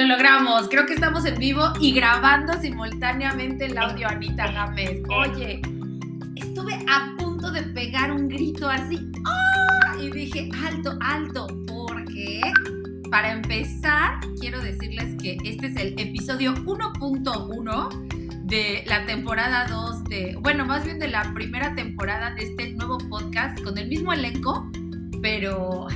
Lo logramos. Creo que estamos en vivo y grabando simultáneamente el audio Anita Gámez. Oye, estuve a punto de pegar un grito así. ¡ah! Y dije, alto, alto, porque para empezar, quiero decirles que este es el episodio 1.1 de la temporada 2 de, bueno, más bien de la primera temporada de este nuevo podcast con el mismo elenco, pero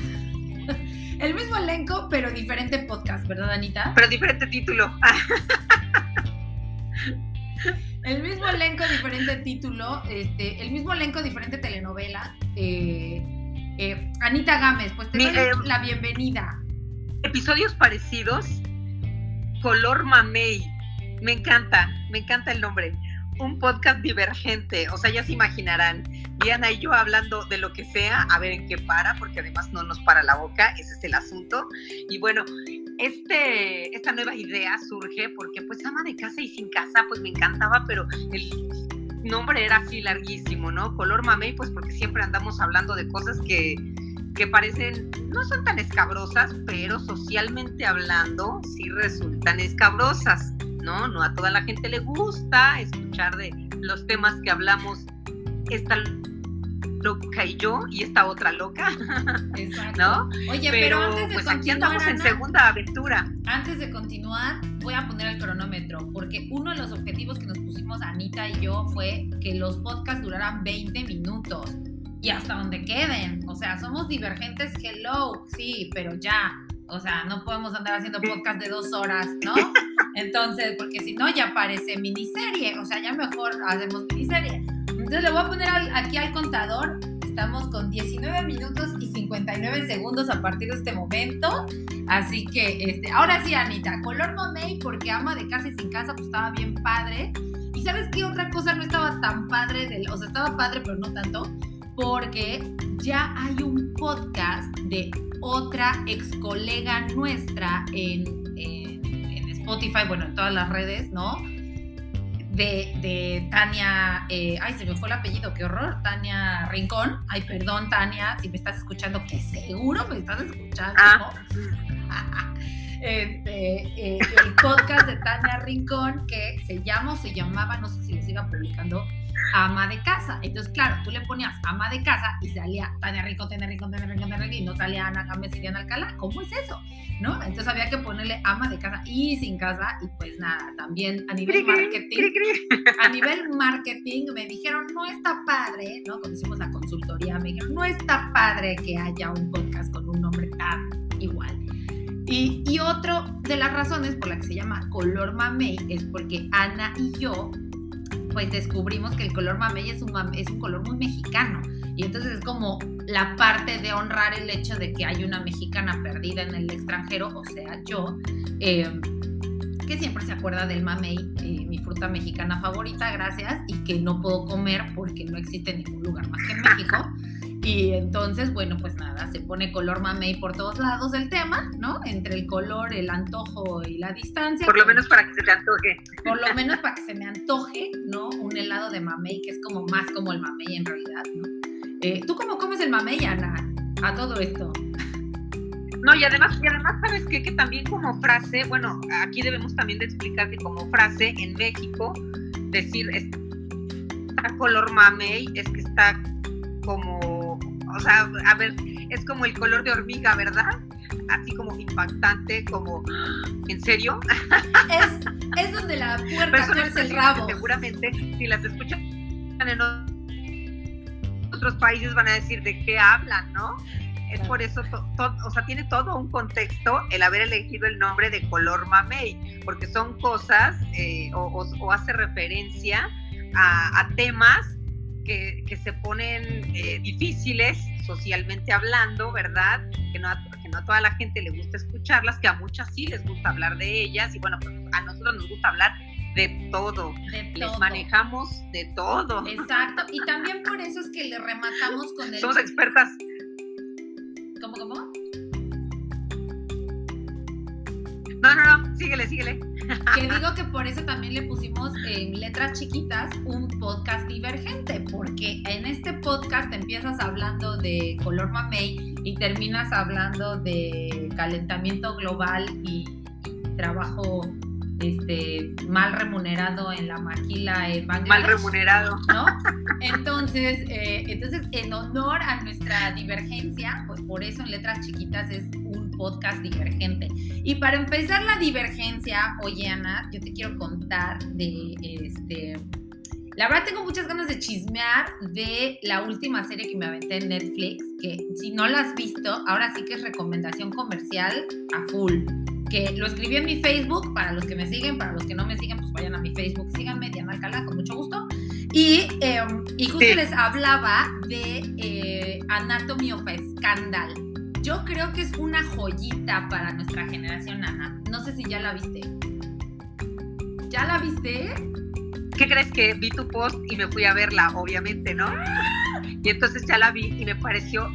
el mismo elenco, pero diferente podcast, ¿verdad, Anita? Pero diferente título. el mismo elenco, diferente título, este, el mismo elenco, diferente telenovela. Eh, eh, Anita Gámez, pues te doy eh, la bienvenida. Episodios parecidos, color mamey. Me encanta, me encanta el nombre un podcast divergente, o sea, ya se imaginarán, Diana y yo hablando de lo que sea, a ver en qué para, porque además no nos para la boca, ese es el asunto. Y bueno, este, esta nueva idea surge porque pues ama de casa y sin casa, pues me encantaba, pero el nombre era así larguísimo, ¿no? Color mamey, pues porque siempre andamos hablando de cosas que, que parecen, no son tan escabrosas, pero socialmente hablando sí resultan escabrosas. ¿No? No a toda la gente le gusta escuchar de los temas que hablamos esta loca y yo y esta otra loca, Exacto. ¿no? Oye, pero, antes de pues aquí andamos en segunda aventura. Antes de continuar, voy a poner el cronómetro, porque uno de los objetivos que nos pusimos Anita y yo fue que los podcasts duraran 20 minutos y hasta donde queden. O sea, somos divergentes, hello, sí, pero ya. O sea, no podemos andar haciendo podcast de dos horas, ¿no? Entonces, porque si no, ya parece miniserie. O sea, ya mejor hacemos miniserie. Entonces, le voy a poner aquí al contador. Estamos con 19 minutos y 59 segundos a partir de este momento. Así que, este, ahora sí, Anita, color mamey, porque ama de casa y sin casa, pues estaba bien padre. Y sabes qué otra cosa no estaba tan padre, o sea, estaba padre, pero no tanto, porque ya hay un podcast de otra ex colega nuestra en, Spotify, bueno, en todas las redes, ¿no? De, Tania, eh, ay, se me fue el apellido, qué horror, Tania Rincón. Ay, perdón, Tania, si me estás escuchando, que seguro me estás escuchando. Ah. este, eh, el podcast de Tania Rincón que se llama o se llamaba, no sé si lo siga publicando, ama de casa. Entonces, claro, tú le ponías ama de casa y salía Tania Rico, Tania Rico, Tania Rico, Tania Rico, y no salía Ana Gámez y Diana Alcalá. ¿Cómo es eso? ¿No? Entonces había que ponerle ama de casa y sin casa. Y pues nada, también a nivel marketing, a nivel marketing me dijeron, no está padre, ¿no? Cuando hicimos la consultoría, me dijeron, no está padre que haya un podcast con un nombre tan igual. Y, y otro de las razones por la que se llama Color Mamey es porque Ana y yo pues descubrimos que el color mamey es un, es un color muy mexicano. Y entonces es como la parte de honrar el hecho de que hay una mexicana perdida en el extranjero, o sea, yo, eh, que siempre se acuerda del mamey, eh, mi fruta mexicana favorita, gracias, y que no puedo comer porque no existe en ningún lugar más que en México. Y entonces, bueno, pues nada, se pone color mamey por todos lados del tema, ¿no? Entre el color, el antojo y la distancia. Por lo menos para que se te antoje. Por lo menos para que se me antoje, ¿no? Un helado de mamey, que es como más como el mamey en realidad, ¿no? Eh, ¿Tú cómo comes el mamey, Ana? A todo esto. No, y además, y además ¿sabes qué? Que también como frase, bueno, aquí debemos también de explicar que como frase en México, decir está color mamey es que está como o sea, a ver, es como el color de hormiga, ¿verdad? Así como impactante, como, ¿en serio? Es, es donde la puerta es el rabo. Seguramente, si las escuchan en otros países van a decir de qué hablan, ¿no? Es por eso, o sea, tiene todo un contexto el haber elegido el nombre de color mamey, porque son cosas eh, o, hace referencia a temas que, se ponen eh, difíciles socialmente hablando, ¿verdad? Que no, a, que no a toda la gente le gusta escucharlas, que a muchas sí les gusta hablar de ellas y bueno, pues a nosotros nos gusta hablar de todo. Les manejamos de todo. Exacto. Y también por eso es que le rematamos con el... Somos expertas. ¿Cómo, cómo? No, no, no, síguele, síguele. Que digo que por eso también le pusimos en letras chiquitas un podcast divergente, porque en este podcast empiezas hablando de color mamey y terminas hablando de calentamiento global y, trabajo este, mal remunerado en la maquila en Bangladesh. Mal remunerado. ¿No? Entonces, eh, entonces, en honor a nuestra divergencia, pues por eso en letras chiquitas es un podcast divergente. Y para empezar la divergencia, oye Ana, yo te quiero contar de este. La verdad tengo muchas ganas de chismear de la última serie que me aventé en Netflix, que si no la has visto, ahora sí que es recomendación comercial a full que lo escribí en mi Facebook, para los que me siguen, para los que no me siguen, pues vayan a mi Facebook, síganme, Diana Alcalá, con mucho gusto. Y, em, y justo les hablaba de eh, Anatomy of a Scandal. Yo creo que es una joyita para nuestra generación, Ana. No sé si ya la viste. ¿Ya la viste? ¿Qué crees que vi tu post y me fui a verla, obviamente, ¿no? Y entonces ya la vi y me pareció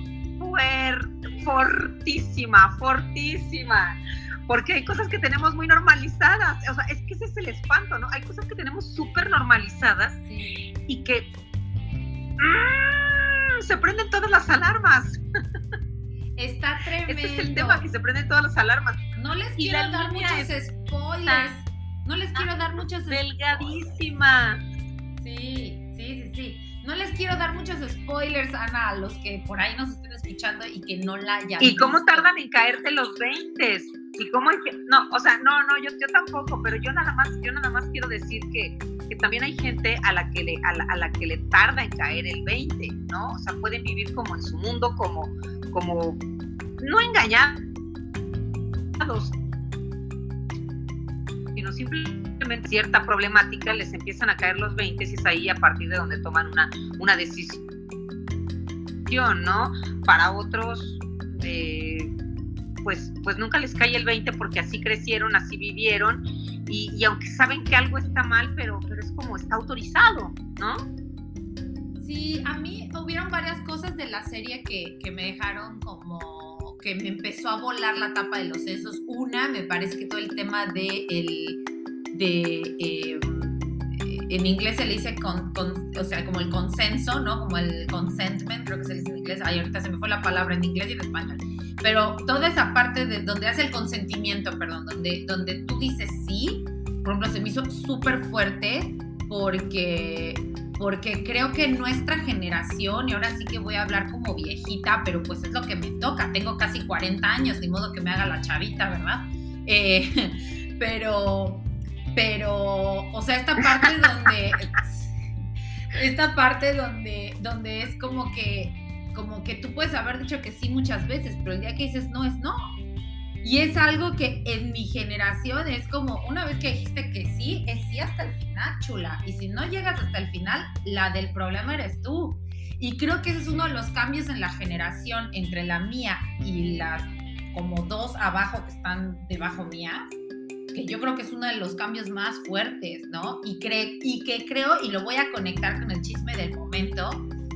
fortísima, fortísima porque hay cosas que tenemos muy normalizadas, o sea, es que ese es el espanto, ¿no? Hay cosas que tenemos súper normalizadas y que ¡ah! se prenden todas las alarmas. Está tremendo. Ese es el tema, que se prenden todas las alarmas. No les quiero dar muchos spoilers. No les quiero dar muchos spoilers. Delgadísima. Sí, sí, sí, sí. No les quiero dar muchos spoilers, Ana, a los que por ahí nos estén escuchando y que no la hayan ¿Y cómo tardan en caerte los 20? ¿Y cómo es que.? No, o sea, no, no, yo, yo tampoco, pero yo nada más, yo nada más quiero decir que, que también hay gente a la que le, a la, que le tarda en caer el 20, ¿no? O sea, pueden vivir como en su mundo, como, como no engañados, sino simplemente cierta problemática les empiezan a caer los 20 y es ahí a partir de donde toman una, una decisión, ¿no? Para otros, eh, pues, pues nunca les cae el 20 porque así crecieron, así vivieron y, aunque saben que algo está mal, pero, pero es como está autorizado, ¿no? Sí, a mí hubieron varias cosas de la serie que, que me dejaron como que me empezó a volar la tapa de los sesos. Una, me parece que todo el tema de el de eh, en inglés se le dice con, o sea, como el consenso, ¿no? Como el consentment, creo que se dice en inglés. Ay, ahorita se me fue la palabra en inglés y en español pero toda esa parte de donde hace el consentimiento, perdón, donde, donde tú dices sí, por ejemplo, se me hizo súper fuerte porque, porque creo que nuestra generación, y ahora sí que voy a hablar como viejita, pero pues es lo que me toca, tengo casi 40 años, ni modo que me haga la chavita, ¿verdad? Eh, pero, pero, o sea, esta parte donde, esta parte donde, donde es como que como que tú puedes haber dicho que sí muchas veces, pero el día que dices no es no. Y es algo que en mi generación es como una vez que dijiste que sí, es sí hasta el final, chula. Y si no llegas hasta el final, la del problema eres tú. Y creo que ese es uno de los cambios en la generación entre la mía y las como dos abajo que están debajo mías, que yo creo que es uno de los cambios más fuertes, ¿no? Y, cre y que creo, y lo voy a conectar con el chisme del momento,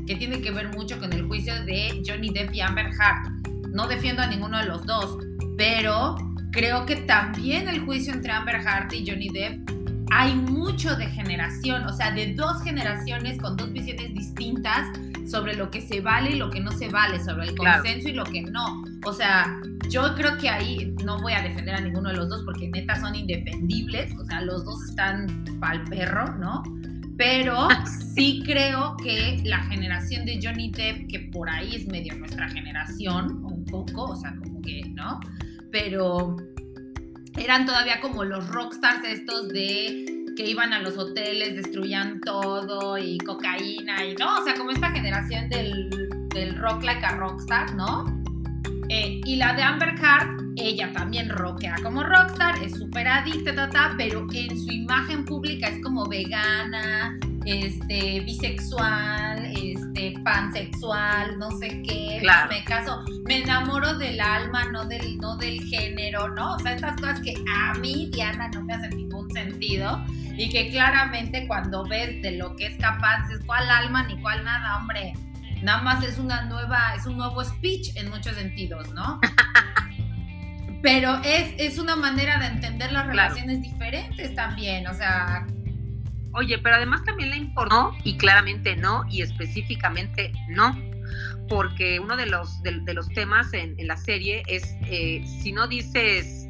que tiene que ver mucho con el juicio de Johnny Depp y Amber Heard. No defiendo a ninguno de los dos, pero creo que también el juicio entre Amber Heard y Johnny Depp hay mucho de generación, o sea, de dos generaciones con dos visiones distintas sobre lo que se vale y lo que no se vale, sobre el consenso y lo que no. O sea, yo creo que ahí no voy a defender a ninguno de los dos porque neta son indefendibles, o sea, los dos están pa'l perro, ¿no? Pero sí creo que la generación de Johnny Depp, que por ahí es medio nuestra generación, un poco, o sea, como que, ¿no? Pero eran todavía como los rockstars estos de que iban a los hoteles, destruían todo y cocaína y no, o sea, como esta generación del, del rock like a rockstar, ¿no? Eh, y la de Amber Heard, ella también rockea como rockstar, es súper adicta, pero en su imagen pública es como vegana, este, bisexual, este, pansexual, no sé qué. Me caso, me enamoro del alma, no del, no del género, ¿no? O sea, estas cosas que a mí, Diana, no me hacen ningún sentido y que claramente cuando ves de lo que es capaz, es cuál alma ni cuál nada, hombre Nada más es una nueva, es un nuevo speech en muchos sentidos, ¿no? Pero es, es una manera de entender las relaciones diferentes también, o sea. Oye, pero además también le importó, y claramente no, y específicamente no, porque uno de los, de, los temas en, la serie es, eh, si no dices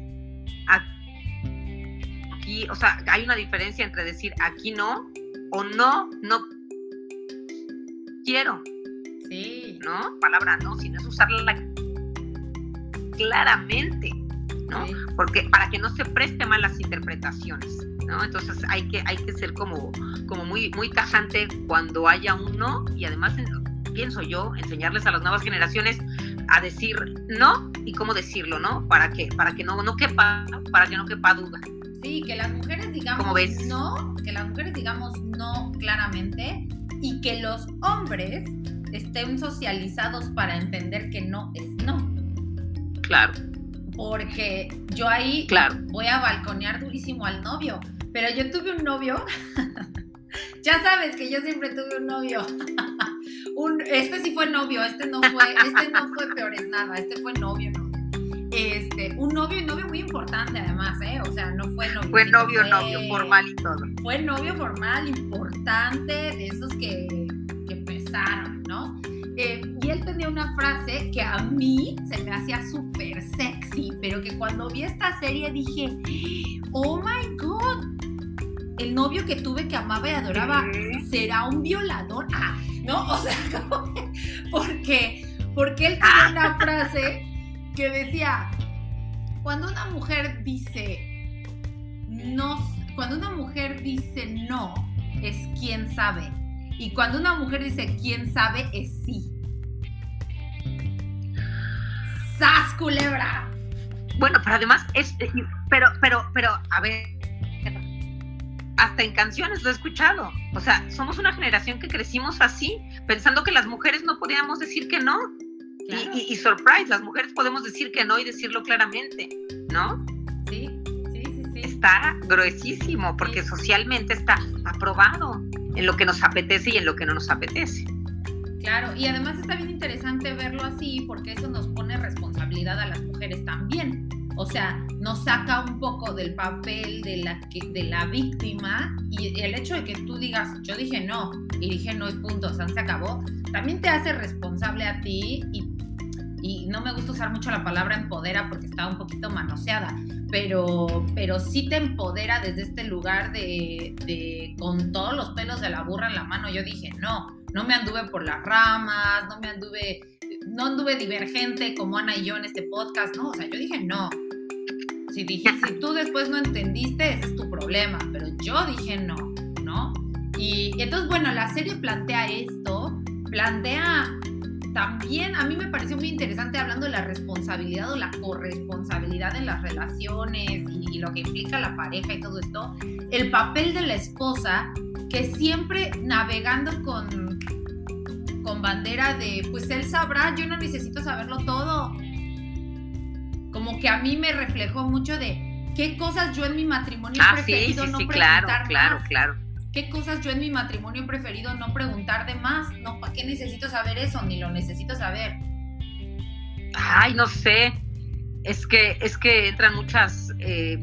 aquí, o sea, hay una diferencia entre decir aquí no o no, no quiero. Sí. ¿No? Palabra no, sino es usarla claramente, ¿no? Porque para que no se preste mal las interpretaciones, ¿no? Entonces hay que, hay que ser como, como muy, muy tajante cuando haya un no y además pienso yo enseñarles a las nuevas generaciones a decir no y cómo decirlo, ¿no? Para que, para que no, no quepa, para que no quepa duda. Sí, que las mujeres digamos no, que las mujeres digamos no claramente y que los hombres estén socializados para entender que no es no. Claro. Porque yo ahí claro. voy a balconear durísimo al novio. Pero yo tuve un novio. ya sabes que yo siempre tuve un novio. un, este sí fue novio, este no fue, este no fue peores nada, este fue novio, no. Este, un novio y novio muy importante además, ¿eh? O sea, no fue novio. Fue novio, novio, formal y todo. Fue novio formal, importante, de esos que, que pesaron. Eh, y él tenía una frase que a mí se me hacía súper sexy, pero que cuando vi esta serie dije, oh my god, el novio que tuve que amaba y adoraba será un violador. Ah, ¿no? O sea, porque, porque él tenía una frase que decía, cuando una mujer dice no, cuando una mujer dice no, es quien sabe. Y cuando una mujer dice quién sabe, es sí. ¡Sas, culebra! Bueno, pero además es, eh, pero, pero, pero, a ver, hasta en canciones lo he escuchado. O sea, somos una generación que crecimos así, pensando que las mujeres no podíamos decir que no. Y, y, surprise, las mujeres podemos decir que no y decirlo claramente, ¿no? Está gruesísimo porque socialmente está aprobado en lo que nos apetece y en lo que no nos apetece. Claro, y además está bien interesante verlo así porque eso nos pone responsabilidad a las mujeres también. O sea, nos saca un poco del papel de la, de la víctima y el hecho de que tú digas, yo dije no y dije no y punto, o sea, se acabó, también te hace responsable a ti y, y no me gusta usar mucho la palabra empodera porque está un poquito manoseada, pero, pero sí te empodera desde este lugar de, con todos los pelos de la burra en la mano. Yo dije no, no me anduve por las ramas, no me anduve no anduve divergente como Ana y yo en este podcast, ¿no? O sea, yo dije no. Si, dije, si tú después no entendiste, ese es tu problema, pero yo dije no, ¿no? Y, entonces, bueno, la serie plantea esto, plantea también, a mí me pareció muy interesante hablando de la responsabilidad o la corresponsabilidad en las relaciones y, y lo que implica la pareja y todo esto, el papel de la esposa que siempre navegando con con bandera de, pues él sabrá, yo no necesito saberlo todo. Como que a mí me reflejó mucho de qué cosas yo en mi matrimonio he ah, preferido no preguntar claro, claro, claro. ¿Qué cosas yo en mi matrimonio he preferido no preguntar de más? No, ¿para qué necesito saber eso? Ni lo necesito saber. Ay, no sé. Es que, es que entran muchas, eh,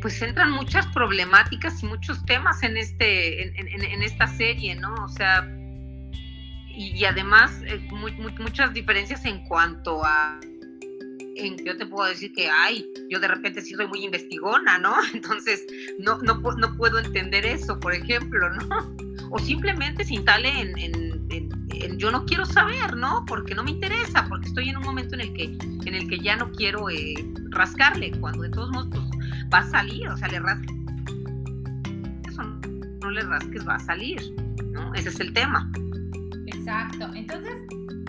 pues entran muchas problemáticas y muchos temas en este, en esta serie, ¿no? O sea, y, además eh, muchas diferencias en cuanto a en yo te puedo decir que ay yo de repente sí soy muy investigona no entonces no no, no puedo entender eso por ejemplo no o simplemente se instale en, yo no quiero saber no porque no me interesa porque estoy en un momento en el que en el que ya no quiero eh, rascarle cuando de todos modos pues, va a salir o sea le rasques eso no le rasques va a salir no ese es el tema. Exacto. Entonces,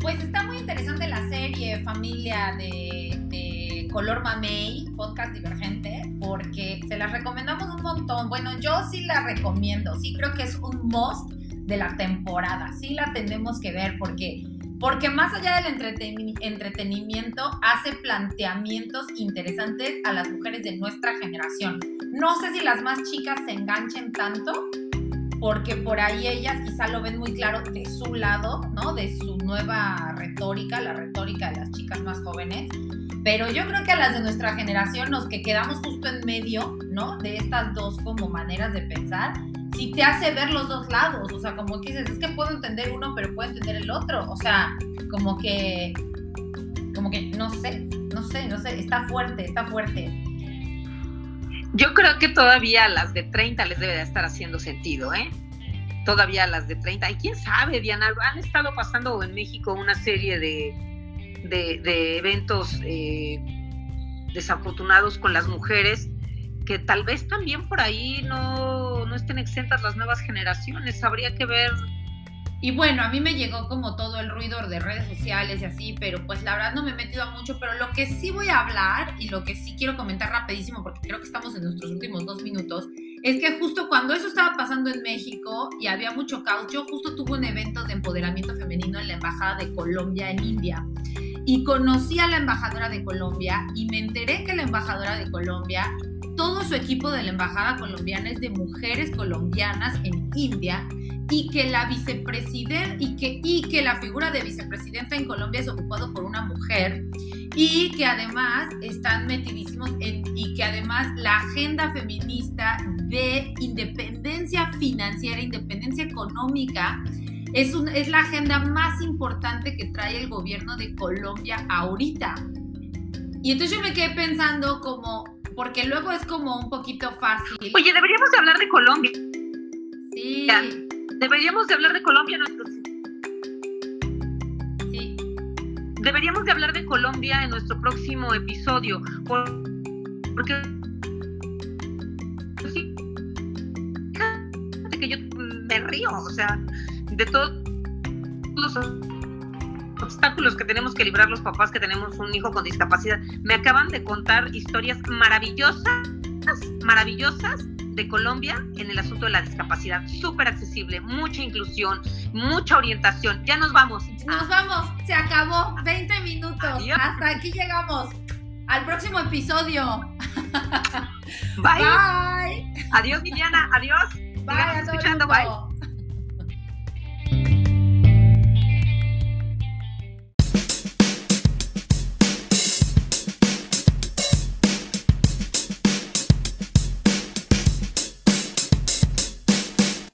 pues está muy interesante la serie Familia de, Color Mamey, podcast divergente, porque se las recomendamos un montón. Bueno, yo sí la recomiendo, sí creo que es un must de la temporada, sí la tenemos que ver porque porque más allá del entretenimiento hace planteamientos interesantes a las mujeres de nuestra generación. No sé si las más chicas se enganchen tanto, porque por ahí ellas quizá lo ven muy claro de su lado, ¿no? De su nueva retórica, la retórica de las chicas más jóvenes. Pero yo creo que a las de nuestra generación, los que quedamos justo en medio, ¿no? De estas dos como maneras de pensar, sí te hace ver los dos lados. O sea, como que dices, es que puedo entender uno, pero puedo entender el otro. O sea, como que, como que, no sé, no sé, no sé, está fuerte, está fuerte. Yo creo que todavía a las de 30 les debe de estar haciendo sentido, ¿eh? Todavía a las de 30. Y quién sabe, Diana, han estado pasando en México una serie de, de, eventos eh, desafortunados con las mujeres que tal vez también por ahí no, no estén exentas las nuevas generaciones. Habría que ver y bueno, a mí me llegó como todo el ruido de redes sociales y así, pero pues la verdad no me he metido a mucho, pero lo que sí voy a hablar y lo que sí quiero comentar rapidísimo, porque creo que estamos en nuestros últimos dos minutos, es que justo cuando eso estaba pasando en México y había mucho caos, yo justo tuve un evento de empoderamiento femenino en la Embajada de Colombia en India. Y conocí a la embajadora de Colombia y me enteré que la embajadora de Colombia, todo su equipo de la embajada colombiana es de mujeres colombianas en India y que la vicepresidenta y que, y que la figura de vicepresidenta en Colombia es ocupado por una mujer y que además están metidísimos en, y que además la agenda feminista de independencia financiera, independencia económica, es, un, es la agenda más importante que trae el gobierno de Colombia ahorita. Y entonces yo me quedé pensando como, porque luego es como un poquito fácil. Oye, deberíamos hablar de Colombia. Sí. Deberíamos de hablar de Colombia nuestros... Sí. Deberíamos de hablar de Colombia en nuestro próximo episodio. porque que yo me río, o sea, de todos los obstáculos que tenemos que librar los papás que tenemos un hijo con discapacidad. Me acaban de contar historias maravillosas, maravillosas de Colombia en el asunto de la discapacidad. Súper accesible, mucha inclusión, mucha orientación. Ya nos vamos. Nos vamos, se acabó. 20 minutos. Hasta aquí llegamos. Al próximo episodio. Bye. Bye. Adiós, Viviana. Adiós. Bye. Escuchando. Bye.